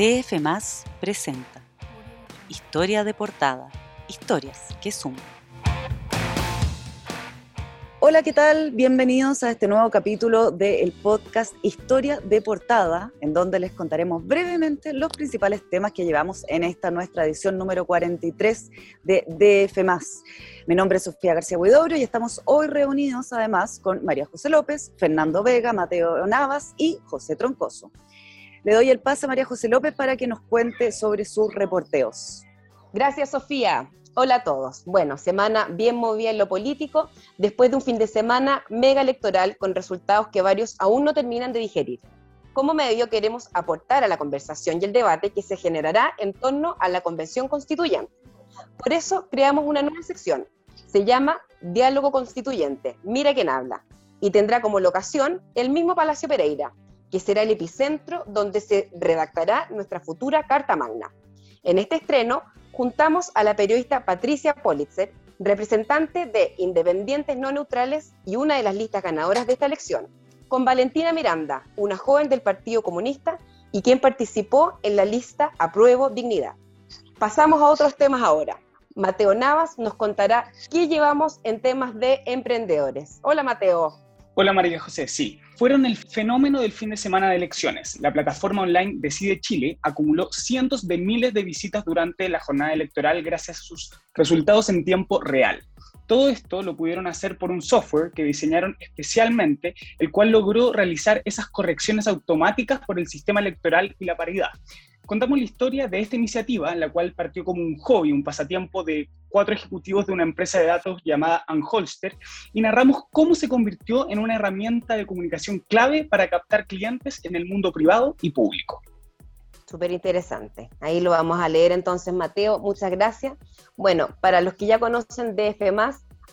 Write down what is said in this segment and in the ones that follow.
DF Más presenta Historia de portada, historias que suman. Hola, ¿qué tal? Bienvenidos a este nuevo capítulo del podcast Historia de Portada, en donde les contaremos brevemente los principales temas que llevamos en esta nuestra edición número 43 de DF. Mi nombre es Sofía García Huidobro y estamos hoy reunidos además con María José López, Fernando Vega, Mateo Navas y José Troncoso. Le doy el paso a María José López para que nos cuente sobre sus reporteos. Gracias, Sofía. Hola a todos. Bueno, semana bien movida en lo político, después de un fin de semana mega electoral con resultados que varios aún no terminan de digerir. Como medio queremos aportar a la conversación y el debate que se generará en torno a la Convención Constituyente. Por eso creamos una nueva sección. Se llama Diálogo Constituyente. Mira quién habla. Y tendrá como locación el mismo Palacio Pereira, que será el epicentro donde se redactará nuestra futura Carta Magna. En este estreno juntamos a la periodista Patricia Politzer, representante de Independientes No Neutrales y una de las listas ganadoras de esta elección, con Valentina Miranda, una joven del Partido Comunista y quien participó en la lista Apruebo Dignidad. Pasamos a otros temas ahora. Mateo Navas nos contará qué llevamos en temas de emprendedores. Hola Mateo. Hola María José, sí, fueron el fenómeno del fin de semana de elecciones. La plataforma online Decide Chile acumuló cientos de miles de visitas durante la jornada electoral gracias a sus resultados en tiempo real. Todo esto lo pudieron hacer por un software que diseñaron especialmente, el cual logró realizar esas correcciones automáticas por el sistema electoral y la paridad contamos la historia de esta iniciativa, la cual partió como un hobby, un pasatiempo de cuatro ejecutivos de una empresa de datos llamada Anholster, y narramos cómo se convirtió en una herramienta de comunicación clave para captar clientes en el mundo privado y público. Súper interesante. Ahí lo vamos a leer entonces, Mateo. Muchas gracias. Bueno, para los que ya conocen DF,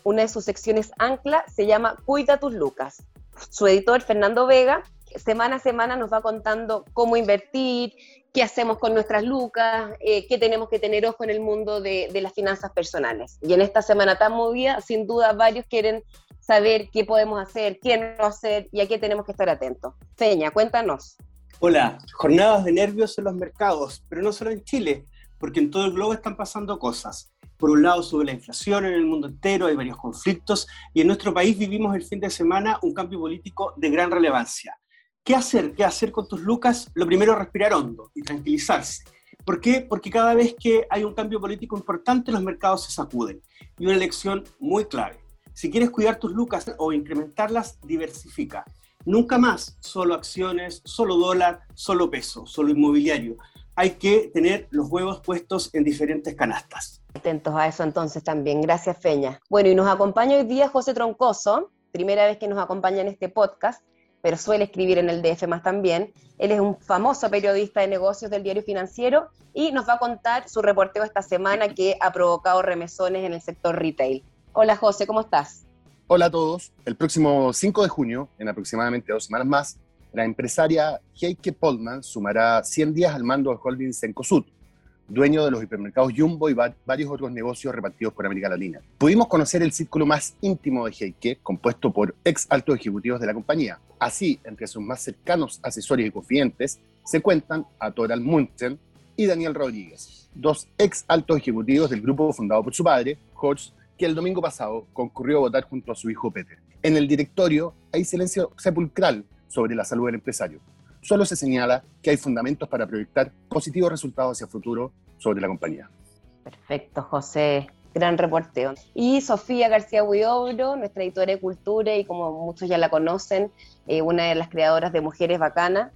una de sus secciones ancla se llama Cuida tus Lucas. Su editor, Fernando Vega, semana a semana nos va contando cómo invertir, qué hacemos con nuestras lucas, eh, qué tenemos que tener ojo en el mundo de, las finanzas personales. Y en esta semana tan movida, sin duda, varios quieren saber qué podemos hacer, qué no hacer y a qué tenemos que estar atentos. Feña, cuéntanos. Hola, jornadas de nervios en los mercados, pero no solo en Chile, porque en todo el globo están pasando cosas. Por un lado, sube la inflación en el mundo entero, hay varios conflictos, y en nuestro país vivimos el fin de semana un cambio político de gran relevancia. ¿Qué hacer? ¿Qué hacer con tus lucas? Lo primero, respirar hondo y tranquilizarse. ¿Por qué? Porque cada vez que hay un cambio político importante, los mercados se sacuden. Y una lección muy clave. Si quieres cuidar tus lucas o incrementarlas, diversifica. Nunca más solo acciones, solo dólar, solo peso, solo inmobiliario. Hay que tener los huevos puestos en diferentes canastas. Atentos a eso entonces también. Gracias, Feña. Bueno, y nos acompaña hoy día José Troncoso, primera vez que nos acompaña en este podcast pero suele escribir en el DF más también. Él es un famoso periodista de negocios del diario financiero y nos va a contar su reporteo esta semana que ha provocado remesones en el sector retail. Hola José, ¿cómo estás? Hola a todos. El próximo 5 de junio, en aproximadamente dos semanas más, la empresaria Heike Polman sumará 100 días al mando del holding Sencosud, dueño de los hipermercados Jumbo y varios otros negocios repartidos por América Latina. Pudimos conocer el círculo más íntimo de Heike, compuesto por ex altos ejecutivos de la compañía. Así, entre sus más cercanos asesores y confidentes, se cuentan a Toral Munchen y Daniel Rodríguez, dos ex altos ejecutivos del grupo fundado por su padre, Hodge, que el domingo pasado concurrió a votar junto a su hijo Peter. En el directorio hay silencio sepulcral sobre la salud del empresario solo se señala que hay fundamentos para proyectar positivos resultados hacia el futuro sobre la compañía. Perfecto, José. Gran reporteo. Y Sofía García Huidobro, nuestra editora de cultura y como muchos ya la conocen, eh, una de las creadoras de Mujeres Bacanas,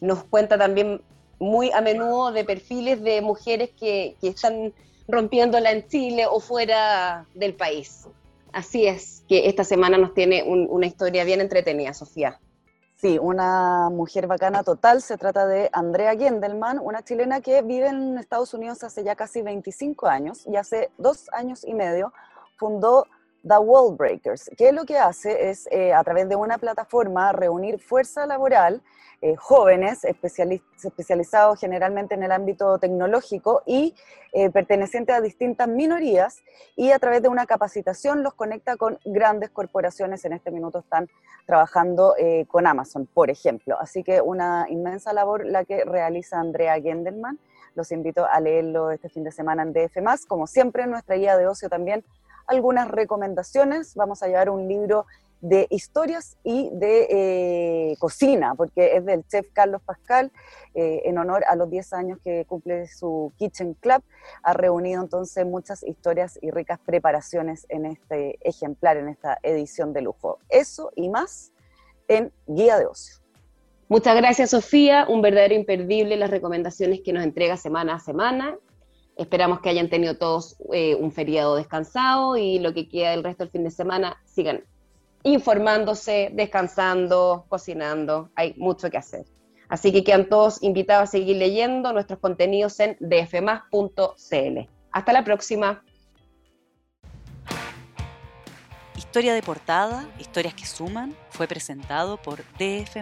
nos cuenta también muy a menudo de perfiles de mujeres que, que están rompiéndola en Chile o fuera del país. Así es, que esta semana nos tiene una historia bien entretenida, Sofía. Sí, una mujer bacana total. Se trata de Andrea Gendelman, una chilena que vive en Estados Unidos hace ya casi 25 años y hace dos años y medio fundó The Wall Breakers, que lo que hace es, eh, a través de una plataforma, reunir fuerza laboral, eh, jóvenes, especializados generalmente en el ámbito tecnológico y eh, pertenecientes a distintas minorías, y a través de una capacitación los conecta con grandes corporaciones. En este minuto están trabajando con Amazon, por ejemplo. Así que una inmensa labor la que realiza Andrea Gendelman. Los invito a leerlo este fin de semana en DF. Como siempre, en nuestra guía de ocio también algunas recomendaciones. Vamos a llevar un libro de historias y de eh, cocina, porque es del chef Carlos Pascal, eh, en honor a los 10 años que cumple su Kitchen Club. Ha reunido entonces muchas historias y ricas preparaciones en este ejemplar, en esta edición de lujo. Eso y más en Guía de Ocio. Muchas gracias, Sofía. Un verdadero imperdible las recomendaciones que nos entrega semana a semana. Esperamos que hayan tenido todos eh, un feriado descansado y lo que queda del resto del fin de semana sigan informándose, descansando, cocinando. Hay mucho que hacer. Así que quedan todos invitados a seguir leyendo nuestros contenidos en dfmas.cl. Hasta la próxima. Historia de portada, historias que suman, fue presentado por DF.